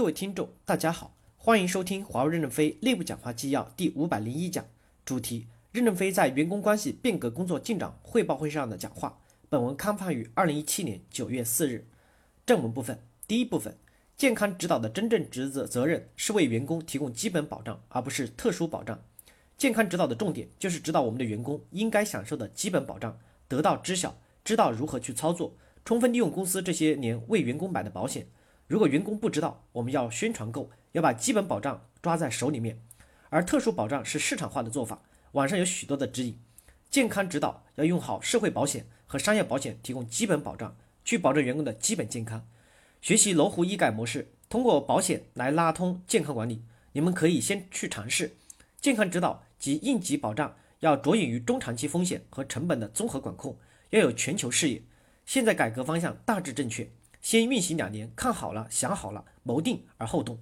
各位听众，大家好，欢迎收听华为任正非内部讲话纪要第五百零一讲，主题：任正非在员工关系变革工作进展汇报会上的讲话。本文刊发于二零一七年九月四日。正文部分，第一部分，健康指导的真正职责责任是为员工提供基本保障，而不是特殊保障。健康指导的重点就是指导我们的员工应该享受的基本保障得到知晓，知道如何去操作，充分利用公司这些年为员工买的保险。如果员工不知道，我们要宣传够，要把基本保障抓在手里面，而特殊保障是市场化的做法。网上有许多的指引，健康指导要用好社会保险和商业保险，提供基本保障，去保证员工的基本健康。学习罗湖医改模式，通过保险来拉通健康管理。你们可以先去尝试健康指导及应急保障，要着眼于中长期风险和成本的综合管控，要有全球视野。现在改革方向大致正确。先运行两年，看好了，想好了，谋定而后动。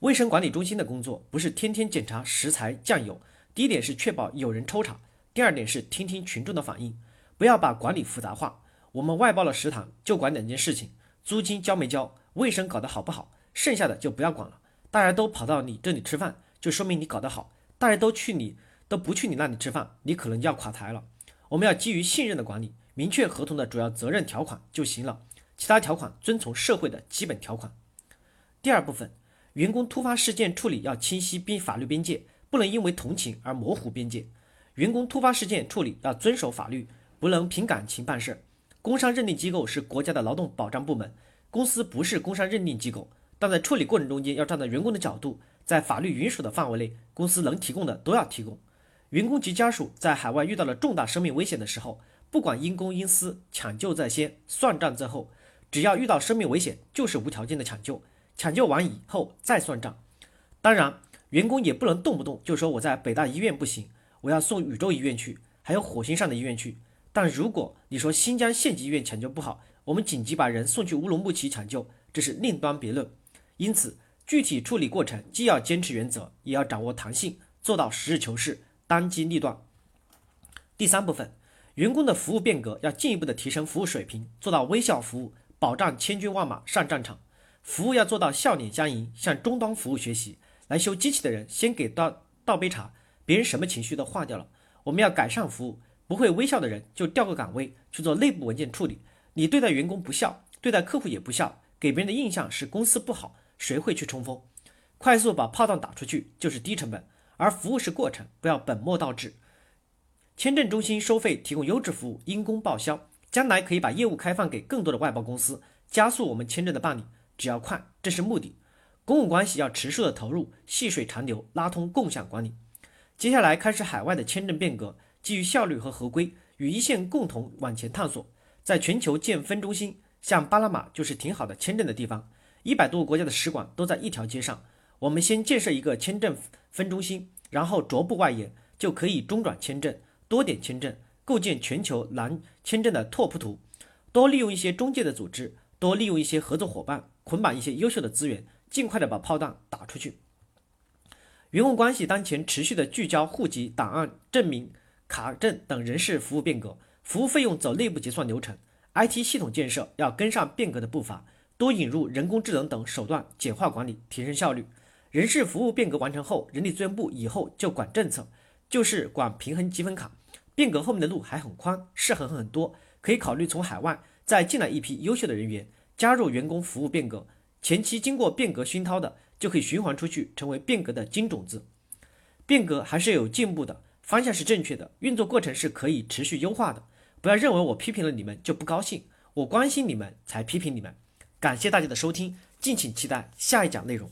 卫生管理中心的工作不是天天检查食材酱油，第一点是确保有人抽查，第二点是听听群众的反应，不要把管理复杂化。我们外包了食堂，就管两件事情：租金交没交，卫生搞得好不好，剩下的就不要管了。大家都跑到你这里吃饭，就说明你搞得好；大家都去你都不去你那里吃饭，你可能就要垮台了。我们要基于信任的管理，明确合同的主要责任条款就行了。其他条款遵从社会的基本条款。第二部分，员工突发事件处理要清晰边法律边界，不能因为同情而模糊边界。员工突发事件处理要遵守法律，不能凭感情办事。工伤认定机构是国家的劳动保障部门，公司不是工伤认定机构，但在处理过程中间要站在员工的角度，在法律允许的范围内，公司能提供的都要提供。员工及家属在海外遇到了重大生命危险的时候，不管因公因私，抢救在先，算账在后。只要遇到生命危险，就是无条件的抢救，抢救完以后再算账。当然，员工也不能动不动就说我在北大医院不行，我要送宇宙医院去，还有火星上的医院去。但如果你说新疆县级医院抢救不好，我们紧急把人送去乌鲁木齐抢救，这是另当别论。因此，具体处理过程既要坚持原则，也要掌握弹性，做到实事求是、当机立断。第三部分，员工的服务变革要进一步的提升服务水平，做到微笑服务。保障千军万马上战场，服务要做到笑脸相迎，向终端服务学习。来修机器的人先给倒倒杯茶，别人什么情绪都化掉了。我们要改善服务，不会微笑的人就调个岗位去做内部文件处理。你对待员工不笑，对待客户也不笑，给别人的印象是公司不好，谁会去冲锋？快速把炮弹打出去就是低成本，而服务是过程，不要本末倒置。签证中心收费提供优质服务，因公报销。将来可以把业务开放给更多的外包公司，加速我们签证的办理。只要快，这是目的。公务关系要持续的投入，细水长流，拉通共享管理。接下来开始海外的签证变革，基于效率和合规，与一线共同往前探索。在全球建分中心，像巴拿马就是挺好的签证的地方，一百多个国家的使馆都在一条街上。我们先建设一个签证分中心，然后逐步外延，就可以中转签证、多点签证。构建全球蓝签证的拓扑图，多利用一些中介的组织，多利用一些合作伙伴，捆绑一些优秀的资源，尽快的把炮弹打出去。员工关系当前持续的聚焦户籍、档案、证明、卡证等人事服务变革，服务费用走内部结算流程，IT 系统建设要跟上变革的步伐，多引入人工智能等手段，简化管理，提升效率。人事服务变革完成后，人力资源部以后就管政策，就是管平衡积分卡。变革后面的路还很宽，是很很多，可以考虑从海外再进来一批优秀的人员，加入员工服务变革。前期经过变革熏陶的，就可以循环出去，成为变革的金种子。变革还是有进步的，方向是正确的，运作过程是可以持续优化的。不要认为我批评了你们就不高兴，我关心你们才批评你们。感谢大家的收听，敬请期待下一讲内容。